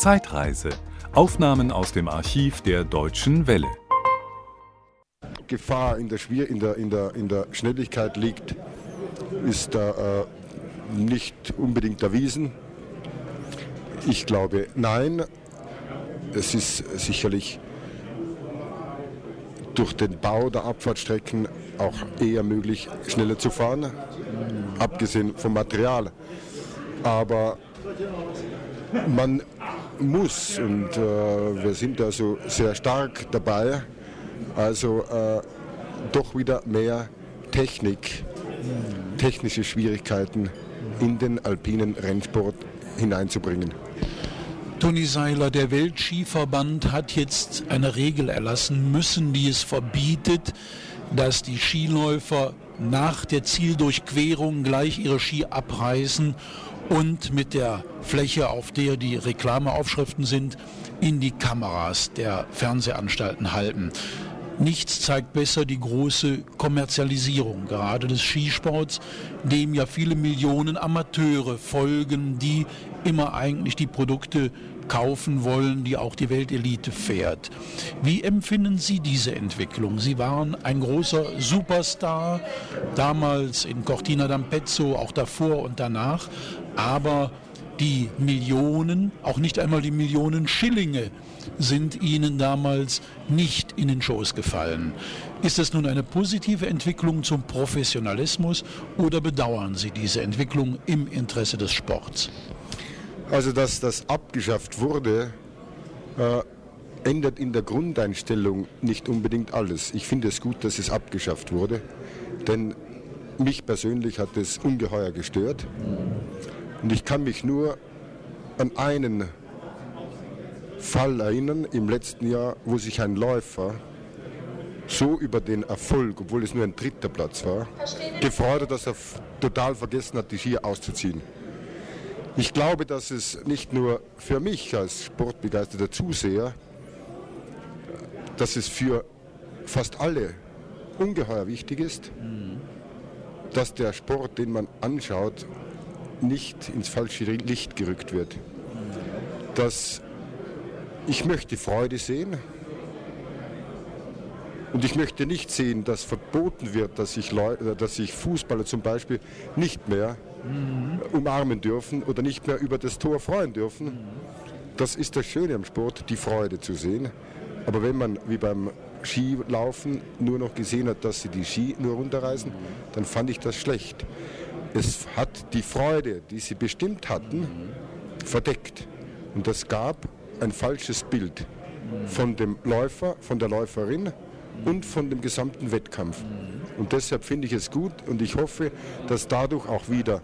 Zeitreise. Aufnahmen aus dem Archiv der Deutschen Welle. Gefahr in der, Schwier in der, in der, in der Schnelligkeit liegt, ist da äh, nicht unbedingt erwiesen. Ich glaube, nein. Es ist sicherlich durch den Bau der Abfahrtstrecken auch eher möglich, schneller zu fahren, abgesehen vom Material. Aber man muss, und äh, wir sind also sehr stark dabei, also äh, doch wieder mehr Technik, technische Schwierigkeiten in den alpinen Rennsport hineinzubringen. Toni Seiler, der Weltskiverband hat jetzt eine Regel erlassen müssen, die es verbietet, dass die Skiläufer nach der Zieldurchquerung gleich ihre Ski abreißen und mit der Fläche, auf der die Reklameaufschriften sind, in die Kameras der Fernsehanstalten halten. Nichts zeigt besser die große Kommerzialisierung, gerade des Skisports, dem ja viele Millionen Amateure folgen, die immer eigentlich die Produkte kaufen wollen, die auch die Weltelite fährt. Wie empfinden Sie diese Entwicklung? Sie waren ein großer Superstar, damals in Cortina d'Ampezzo, auch davor und danach, aber die Millionen, auch nicht einmal die Millionen Schillinge, sind ihnen damals nicht in den Schoß gefallen. Ist es nun eine positive Entwicklung zum Professionalismus oder bedauern Sie diese Entwicklung im Interesse des Sports? Also, dass das abgeschafft wurde, äh, ändert in der Grundeinstellung nicht unbedingt alles. Ich finde es gut, dass es abgeschafft wurde, denn mich persönlich hat es ungeheuer gestört. Und ich kann mich nur an einen Fall erinnern im letzten Jahr, wo sich ein Läufer so über den Erfolg, obwohl es nur ein dritter Platz war, gefreut hat, dass er total vergessen hat, die Skier auszuziehen. Ich glaube, dass es nicht nur für mich als sportbegeisterter Zuseher, dass es für fast alle ungeheuer wichtig ist, dass der Sport, den man anschaut, nicht ins falsche Licht gerückt wird. Dass ich möchte Freude sehen und ich möchte nicht sehen, dass verboten wird, dass sich, Leute, dass sich Fußballer zum Beispiel nicht mehr mhm. umarmen dürfen oder nicht mehr über das Tor freuen dürfen. Mhm. Das ist das Schöne am Sport, die Freude zu sehen. Aber wenn man wie beim Skilaufen nur noch gesehen hat, dass sie die Ski nur runterreißen, dann fand ich das schlecht. Es hat die Freude, die sie bestimmt hatten, verdeckt. Und das gab ein falsches Bild von dem Läufer, von der Läuferin und von dem gesamten Wettkampf. Und deshalb finde ich es gut und ich hoffe, dass dadurch auch wieder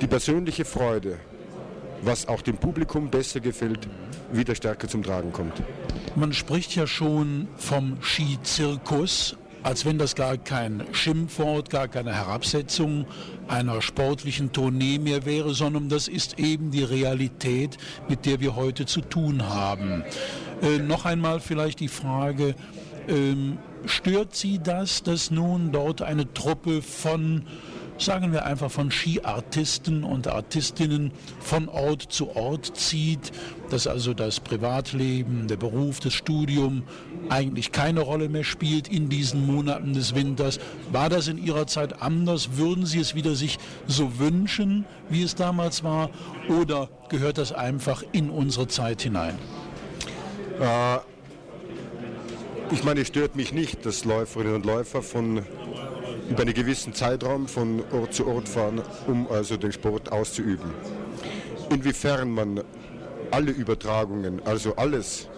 die persönliche Freude, was auch dem Publikum besser gefällt, wieder stärker zum Tragen kommt. Man spricht ja schon vom Skizirkus als wenn das gar kein Schimpfwort, gar keine Herabsetzung einer sportlichen Tournee mehr wäre, sondern das ist eben die Realität, mit der wir heute zu tun haben. Äh, noch einmal vielleicht die Frage, ähm, stört Sie das, dass nun dort eine Truppe von sagen wir einfach von Skiartisten und Artistinnen von Ort zu Ort zieht, dass also das Privatleben, der Beruf, das Studium eigentlich keine Rolle mehr spielt in diesen Monaten des Winters. War das in Ihrer Zeit anders? Würden Sie es wieder sich so wünschen, wie es damals war? Oder gehört das einfach in unsere Zeit hinein? Äh, ich meine, es stört mich nicht, dass Läuferinnen und Läufer von über einen gewissen Zeitraum von Ort zu Ort fahren, um also den Sport auszuüben. Inwiefern man alle Übertragungen, also alles,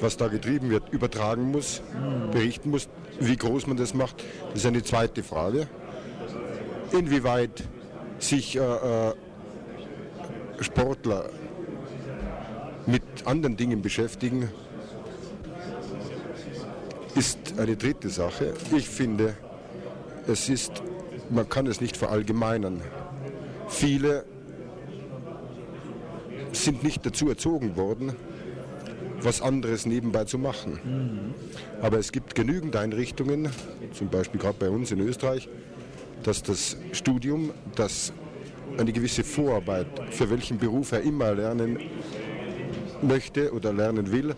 was da getrieben wird, übertragen muss, berichten muss, wie groß man das macht, das ist eine zweite Frage. Inwieweit sich äh, äh, Sportler mit anderen Dingen beschäftigen, ist eine dritte Sache. Ich finde, es ist, man kann es nicht verallgemeinern. Viele sind nicht dazu erzogen worden, was anderes nebenbei zu machen. Mhm. Aber es gibt genügend Einrichtungen, zum Beispiel gerade bei uns in Österreich, dass das Studium, das eine gewisse Vorarbeit, für welchen Beruf er immer lernen, möchte oder lernen will,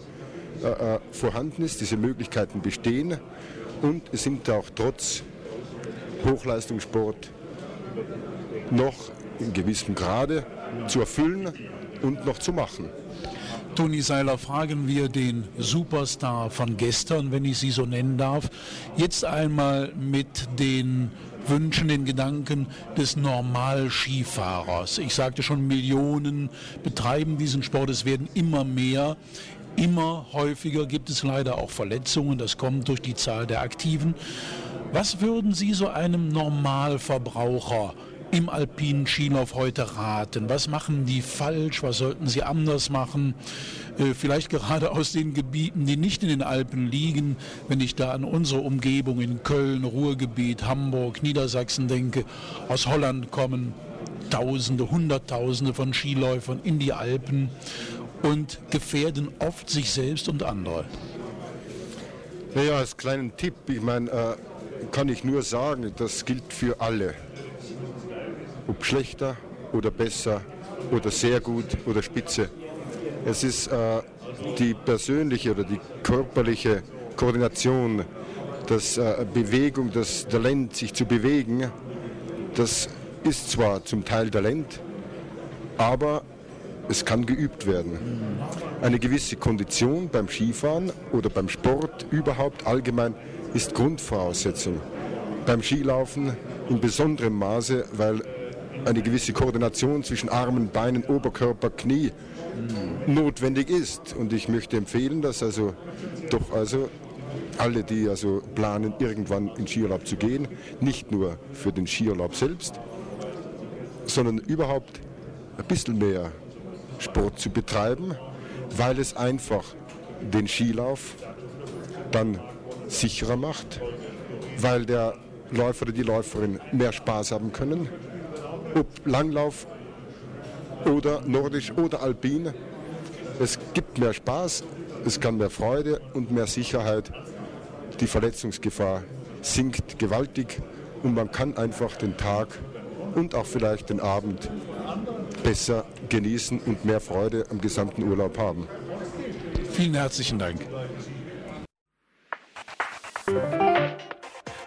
äh, äh, vorhanden ist, diese Möglichkeiten bestehen und es sind auch trotz Hochleistungssport noch in gewissem Grade zu erfüllen und noch zu machen. Toni Seiler, fragen wir den Superstar von gestern, wenn ich Sie so nennen darf, jetzt einmal mit den Wünschen, den Gedanken des Normalskifahrers. Ich sagte schon, Millionen betreiben diesen Sport, es werden immer mehr. Immer häufiger gibt es leider auch Verletzungen, das kommt durch die Zahl der Aktiven. Was würden Sie so einem Normalverbraucher im alpinen Skilauf heute raten? Was machen die falsch? Was sollten sie anders machen? Äh, vielleicht gerade aus den Gebieten, die nicht in den Alpen liegen, wenn ich da an unsere Umgebung in Köln, Ruhrgebiet, Hamburg, Niedersachsen denke, aus Holland kommen Tausende, Hunderttausende von Skiläufern in die Alpen und gefährden oft sich selbst und andere. Naja, als kleinen Tipp, ich meine, äh, kann ich nur sagen, das gilt für alle ob schlechter oder besser oder sehr gut oder spitze. Es ist äh, die persönliche oder die körperliche Koordination, das äh, Bewegung, das Talent, sich zu bewegen, das ist zwar zum Teil Talent, aber es kann geübt werden. Eine gewisse Kondition beim Skifahren oder beim Sport überhaupt allgemein ist Grundvoraussetzung. Beim Skilaufen in besonderem Maße, weil eine gewisse Koordination zwischen Armen, Beinen, Oberkörper, Knie notwendig ist. Und ich möchte empfehlen, dass also doch also alle, die also planen, irgendwann in Skiurlaub zu gehen, nicht nur für den Skiurlaub selbst, sondern überhaupt ein bisschen mehr Sport zu betreiben, weil es einfach den Skilauf dann sicherer macht, weil der Läufer oder die Läuferin mehr Spaß haben können, ob Langlauf oder Nordisch oder Alpin. Es gibt mehr Spaß, es kann mehr Freude und mehr Sicherheit. Die Verletzungsgefahr sinkt gewaltig und man kann einfach den Tag und auch vielleicht den Abend besser genießen und mehr Freude am gesamten Urlaub haben. Vielen herzlichen Dank.